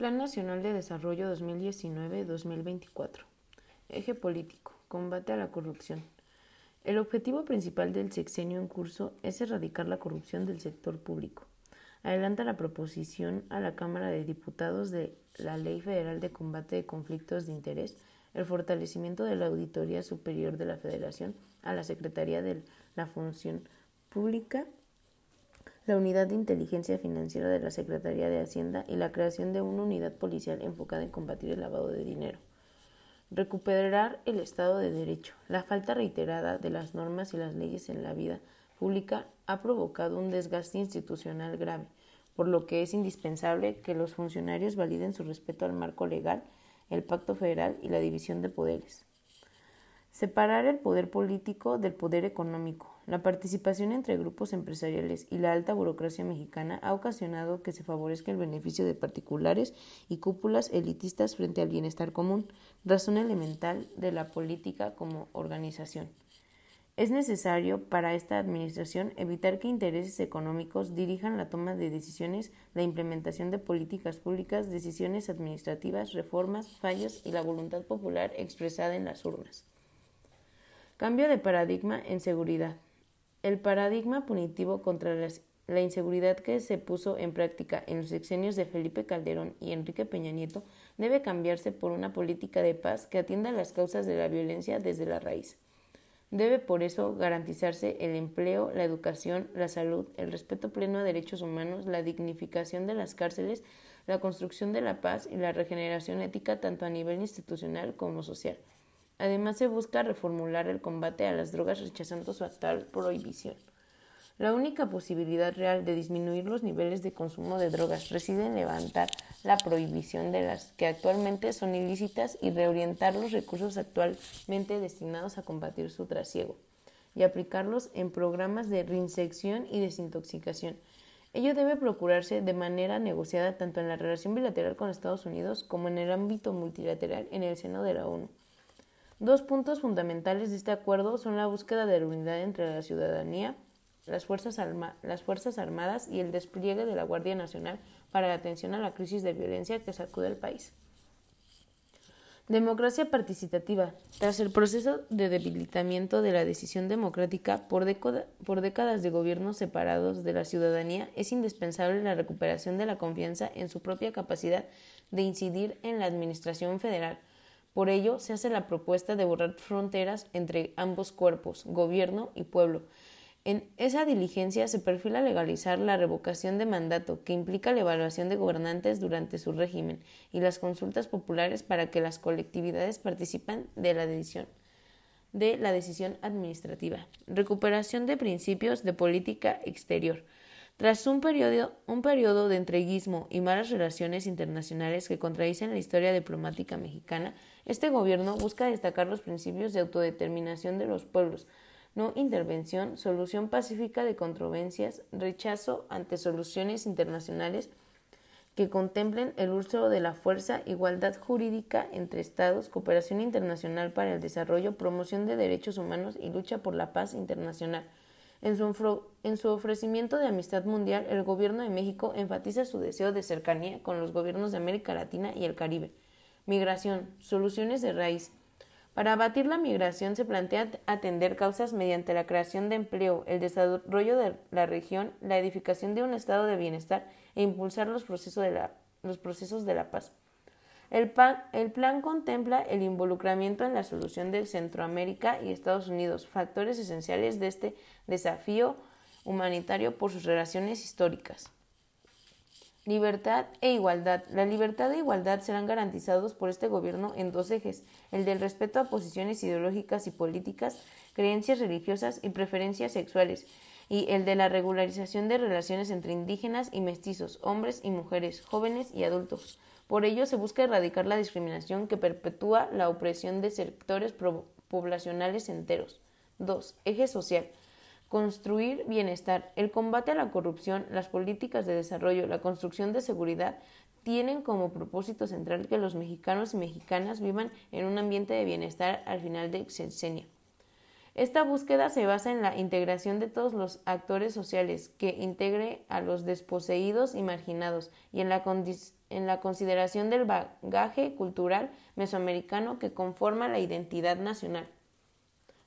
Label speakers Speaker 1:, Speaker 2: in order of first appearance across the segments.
Speaker 1: Plan Nacional de Desarrollo 2019-2024. Eje político. Combate a la corrupción. El objetivo principal del sexenio en curso es erradicar la corrupción del sector público. Adelanta la proposición a la Cámara de Diputados de la Ley Federal de Combate de Conflictos de Interés, el fortalecimiento de la Auditoría Superior de la Federación a la Secretaría de la Función Pública la Unidad de Inteligencia Financiera de la Secretaría de Hacienda y la creación de una unidad policial enfocada en combatir el lavado de dinero. Recuperar el Estado de Derecho. La falta reiterada de las normas y las leyes en la vida pública ha provocado un desgaste institucional grave, por lo que es indispensable que los funcionarios validen su respeto al marco legal, el pacto federal y la división de poderes. Separar el poder político del poder económico. La participación entre grupos empresariales y la alta burocracia mexicana ha ocasionado que se favorezca el beneficio de particulares y cúpulas elitistas frente al bienestar común, razón elemental de la política como organización. Es necesario para esta Administración evitar que intereses económicos dirijan la toma de decisiones, la implementación de políticas públicas, decisiones administrativas, reformas, fallos y la voluntad popular expresada en las urnas. Cambio de paradigma en seguridad. El paradigma punitivo contra la inseguridad que se puso en práctica en los sexenios de Felipe Calderón y Enrique Peña Nieto debe cambiarse por una política de paz que atienda las causas de la violencia desde la raíz. Debe por eso garantizarse el empleo, la educación, la salud, el respeto pleno a derechos humanos, la dignificación de las cárceles, la construcción de la paz y la regeneración ética tanto a nivel institucional como social. Además, se busca reformular el combate a las drogas rechazando su actual prohibición. La única posibilidad real de disminuir los niveles de consumo de drogas reside en levantar la prohibición de las que actualmente son ilícitas y reorientar los recursos actualmente destinados a combatir su trasiego y aplicarlos en programas de reinsección y desintoxicación. Ello debe procurarse de manera negociada tanto en la relación bilateral con Estados Unidos como en el ámbito multilateral en el seno de la ONU. Dos puntos fundamentales de este acuerdo son la búsqueda de la unidad entre la ciudadanía, las fuerzas, Armadas y el despliegue de la Guardia Nacional para la atención a la crisis de violencia que sacude al país. Democracia participativa. Tras el proceso de debilitamiento de la decisión democrática por, por, décadas de gobiernos separados de la ciudadanía, es indispensable la recuperación de la confianza en su propia capacidad de incidir en la administración federal, por ello, se hace la propuesta de borrar fronteras entre ambos cuerpos, gobierno y pueblo. En esa diligencia se perfila legalizar la revocación de mandato, que implica la evaluación de gobernantes durante su régimen, y las consultas populares para que las colectividades participen de la decisión de la decisión administrativa. Recuperación de principios de política exterior. Tras un periodo, un periodo de entreguismo y malas relaciones internacionales que contradicen la historia diplomática mexicana, este gobierno busca destacar los principios de autodeterminación de los pueblos, no intervención, solución pacífica de controversias, rechazo ante soluciones internacionales que contemplen el uso de la fuerza, igualdad jurídica entre Estados, cooperación internacional para el desarrollo, promoción de derechos humanos y lucha por la paz internacional. En su, ofrecimiento de amistad mundial, el gobierno de México enfatiza su deseo de cercanía con los gobiernos de América Latina y el Caribe. Migración, soluciones de raíz. Para abatir la migración se plantea atender causas mediante la creación de empleo, el desarrollo de la región, la edificación de un estado de bienestar e impulsar los procesos de la, los procesos de la paz. El, plan contempla el involucramiento en la solución de Centroamérica y Estados Unidos, factores esenciales de este desafío humanitario por sus relaciones históricas. Libertad e igualdad. La libertad e igualdad serán garantizados por este gobierno en dos ejes, el del respeto a posiciones ideológicas y políticas, creencias religiosas y preferencias sexuales, y el de la regularización de relaciones entre indígenas y mestizos, hombres y mujeres, jóvenes y adultos, por ello, se busca erradicar la discriminación que perpetúa la opresión de sectores poblacionales enteros. 2. Eje social. Construir bienestar. El combate a la corrupción, las políticas de desarrollo, la construcción de seguridad tienen como propósito central que los mexicanos y mexicanas vivan en un ambiente de bienestar al final del sexenio. Esta búsqueda se basa en la integración de todos los actores sociales que integre a los desposeídos y marginados y en la consideración del bagaje cultural mesoamericano que conforma la identidad nacional.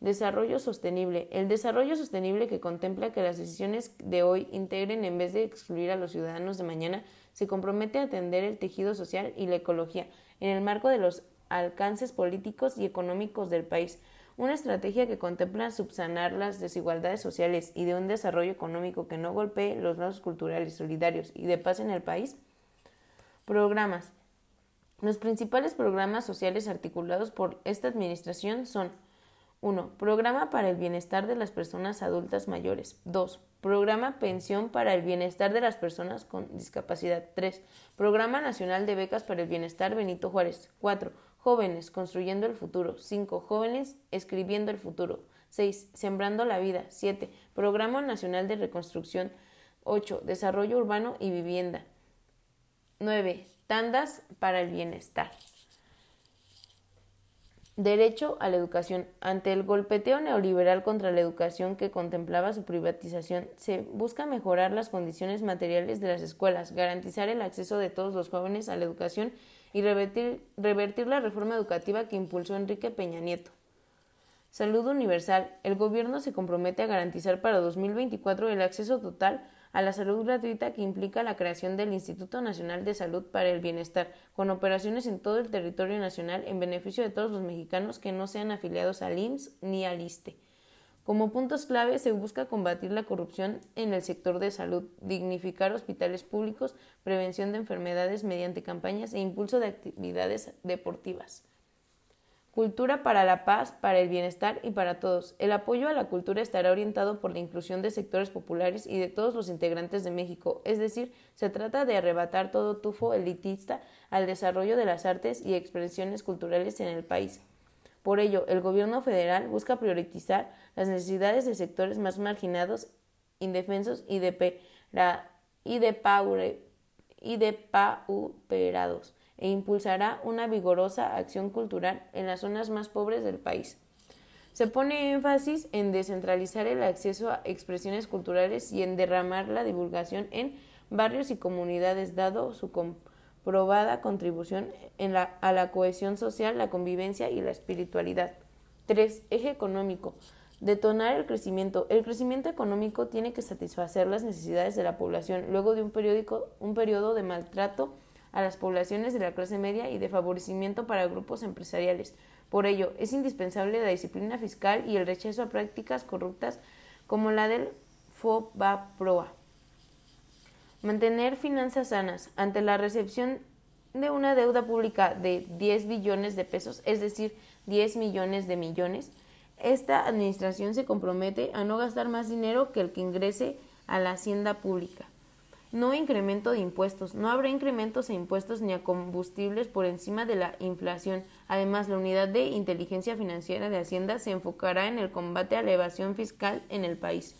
Speaker 1: Desarrollo sostenible. El desarrollo sostenible que contempla que las decisiones de hoy integren en vez de excluir a los ciudadanos de mañana, se compromete a atender el tejido social y la ecología en el marco de los alcances políticos y económicos del país. Una estrategia que contempla subsanar las desigualdades sociales y de un desarrollo económico que no golpee los lazos culturales solidarios y de paz en el país. Programas. Los principales programas sociales articulados por esta administración son 1. Programa para el bienestar de las personas adultas mayores. 2. Programa Pensión para el Bienestar de las Personas con Discapacidad. 3. Programa Nacional de Becas para el Bienestar Benito Juárez. 4. Jóvenes Construyendo el Futuro. 5. Jóvenes Escribiendo el Futuro. 6. Sembrando la Vida. 7. Programa Nacional de Reconstrucción. 8. Desarrollo Urbano y Vivienda. 9. Tandas para el Bienestar. Derecho a la educación. Ante el golpeteo neoliberal contra la educación que contemplaba su privatización, se busca mejorar las condiciones materiales de las escuelas, garantizar el acceso de todos los jóvenes a la educación y revertir, revertir la reforma educativa que impulsó Enrique Peña Nieto. Salud universal. El gobierno se compromete a garantizar para 2024 el acceso total a la salud gratuita que implica la creación del Instituto Nacional de Salud para el Bienestar, con operaciones en todo el territorio nacional en beneficio de todos los mexicanos que no sean afiliados al IMSS ni al ISTE. Como puntos clave se busca combatir la corrupción en el sector de salud, dignificar hospitales públicos, prevención de enfermedades mediante campañas e impulso de actividades deportivas. Cultura para la paz, para el bienestar y para todos. El apoyo a la cultura estará orientado por la inclusión de sectores populares y de todos los integrantes de México, es decir, se trata de arrebatar todo tufo elitista al desarrollo de las artes y expresiones culturales en el país. Por ello, el gobierno federal busca priorizar las necesidades de sectores más marginados, indefensos y de, y de, y de pauperados e impulsará una vigorosa acción cultural en las zonas más pobres del país. Se pone énfasis en descentralizar el acceso a expresiones culturales y en derramar la divulgación en barrios y comunidades, dado su comprobada contribución a la cohesión social, la convivencia y la espiritualidad. 3. Eje económico. Detonar el crecimiento. El crecimiento económico tiene que satisfacer las necesidades de la población luego de un, periódico, un periodo de maltrato a las poblaciones de la clase media y de favorecimiento para grupos empresariales. Por ello, es indispensable la disciplina fiscal y el rechazo a prácticas corruptas como la del FOBAPROA. Mantener finanzas sanas ante la recepción de una deuda pública de 10 billones de pesos, es decir, 10 millones de millones, esta administración se compromete a no gastar más dinero que el que ingrese a la hacienda pública no incremento de impuestos. No habrá incrementos a impuestos ni a combustibles por encima de la inflación. Además, la unidad de inteligencia financiera de Hacienda se enfocará en el combate a la evasión fiscal en el país.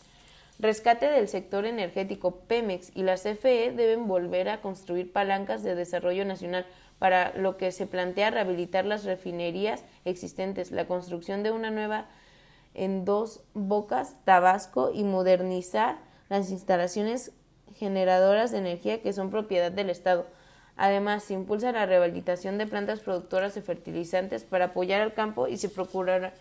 Speaker 1: Rescate del sector energético. Pemex y la CFE deben volver a construir palancas de desarrollo nacional, para lo que se plantea rehabilitar las refinerías existentes, la construcción de una nueva en dos bocas, Tabasco, y modernizar las instalaciones generadoras de energía que son propiedad del Estado. Además, se impulsa la rehabilitación de plantas productoras de fertilizantes para apoyar al campo y se procurará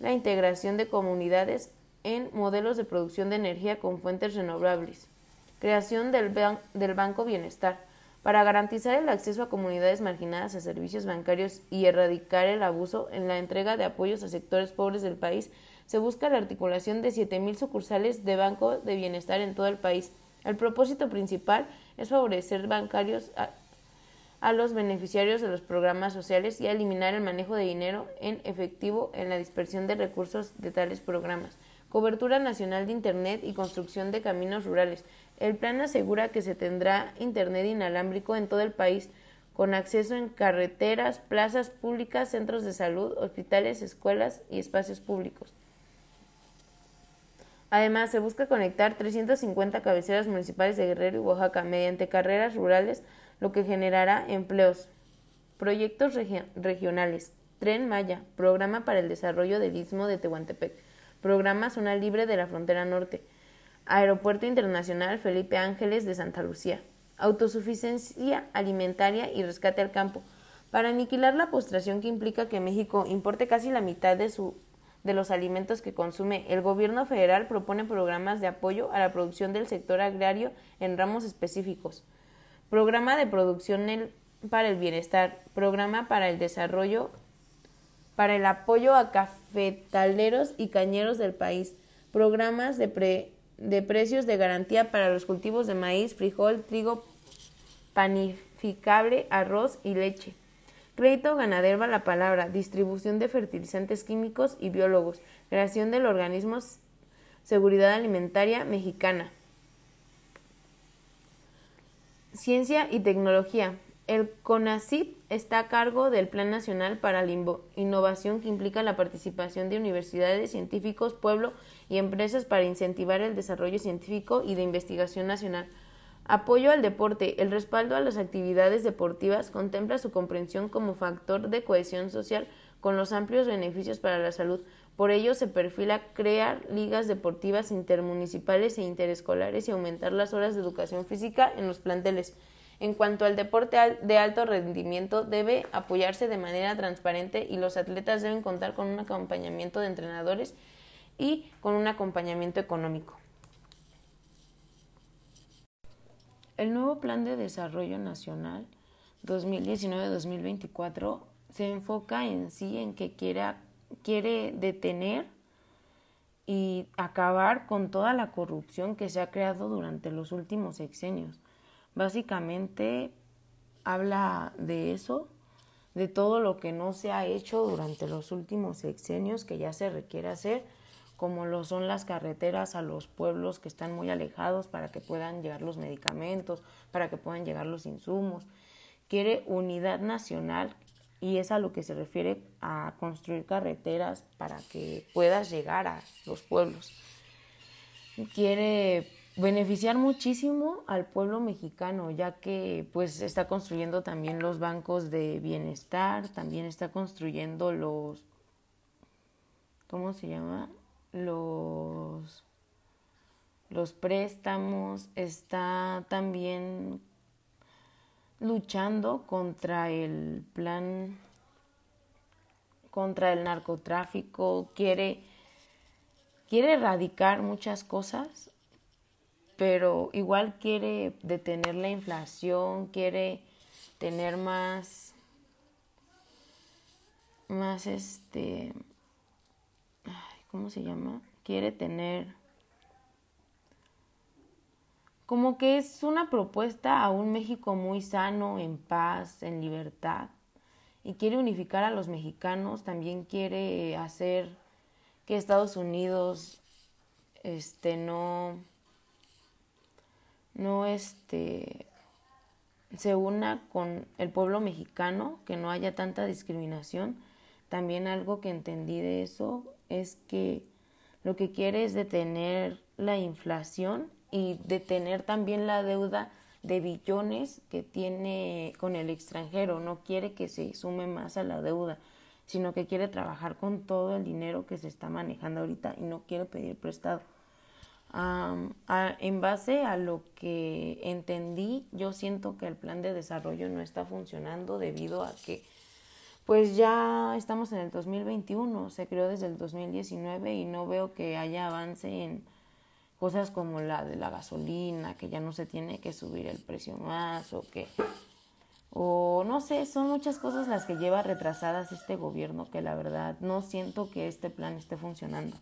Speaker 1: la integración de comunidades en modelos de producción de energía con fuentes renovables. Creación del, del Banco Bienestar. Para garantizar el acceso a comunidades marginadas a servicios bancarios y erradicar el abuso en la entrega de apoyos a sectores pobres del país, se busca la articulación de 7.000 sucursales de Banco de Bienestar en todo el país el propósito principal es favorecer bancarios a, los beneficiarios de los programas sociales y eliminar el manejo de dinero en efectivo en la dispersión de recursos de tales programas. Cobertura nacional de Internet y construcción de caminos rurales. El plan asegura que se tendrá Internet inalámbrico en todo el país, con acceso en carreteras, plazas públicas, centros de salud, hospitales, escuelas y espacios públicos. Además, se busca conectar 350 cabeceras municipales de Guerrero y Oaxaca mediante carreras rurales, lo que generará empleos. Proyectos regionales. Tren Maya, Programa para el Desarrollo del Istmo de Tehuantepec, Programa Zona Libre de la Frontera Norte, Aeropuerto Internacional Felipe Ángeles de Santa Lucía, autosuficiencia alimentaria y rescate al campo, para aniquilar la postración que implica que México importe casi la mitad de, su, de los alimentos que consume, el gobierno federal propone programas de apoyo a la producción del sector agrario en ramos específicos. Programa de producción para el bienestar, programa para el desarrollo, para el apoyo a cafetaleros y cañeros del país, programas de, de precios de garantía para los cultivos de maíz, frijol, trigo, panificable, arroz y leche Crédito ganadero la palabra, distribución de fertilizantes químicos y biólogos, creación del organismo Seguridad Alimentaria Mexicana. Ciencia y tecnología. El CONACYT está a cargo del Plan Nacional para la Innovación que implica la participación de universidades, científicos, pueblo y empresas para incentivar el desarrollo científico y de investigación nacional. Apoyo al deporte. El respaldo a las actividades deportivas contempla su comprensión como factor de cohesión social con los amplios beneficios para la salud. Por ello se perfila crear ligas deportivas intermunicipales e interescolares y aumentar las horas de educación física en los planteles. En cuanto al deporte de alto rendimiento, debe apoyarse de manera transparente y los atletas deben contar con un acompañamiento de entrenadores y con un acompañamiento económico. El nuevo Plan de Desarrollo Nacional 2019-2024 se enfoca en sí en que quiere, quiere detener y acabar con toda la corrupción que se ha creado durante los últimos sexenios. Básicamente habla de eso, de todo lo que no se ha hecho durante los últimos sexenios que ya se requiere hacer como lo son las carreteras a los pueblos que están muy alejados para que puedan llegar los medicamentos, para que puedan llegar los insumos. Quiere unidad nacional y es a lo que se refiere a construir carreteras para que puedas llegar a los pueblos. Quiere beneficiar muchísimo al pueblo mexicano, ya que pues está construyendo también los bancos de bienestar, también está construyendo los ¿cómo se llama? Los, los préstamos, está también luchando contra el plan, contra el narcotráfico, quiere, quiere erradicar muchas cosas, pero igual quiere detener la inflación, quiere tener más, más este, ¿cómo se llama? Quiere tener como que es una propuesta a un México muy sano, en paz, en libertad, y quiere unificar a los mexicanos, también quiere hacer que Estados Unidos este no no este se una con el pueblo mexicano, que no haya tanta discriminación. También algo que entendí de eso es que lo que quiere es detener la inflación y detener también la deuda de billones que tiene con el extranjero. No quiere que se sume más a la deuda, sino que quiere trabajar con todo el dinero que se está manejando ahorita y no quiere pedir prestado. en base a lo que entendí, yo siento que el plan de desarrollo no está funcionando debido a que pues ya estamos en el 2021, se creó desde el 2019 y no veo que haya avance en cosas como la de la gasolina, que ya no se tiene que subir el precio más o que o no sé, son muchas cosas las que lleva retrasadas este gobierno que la verdad no siento que este plan esté funcionando.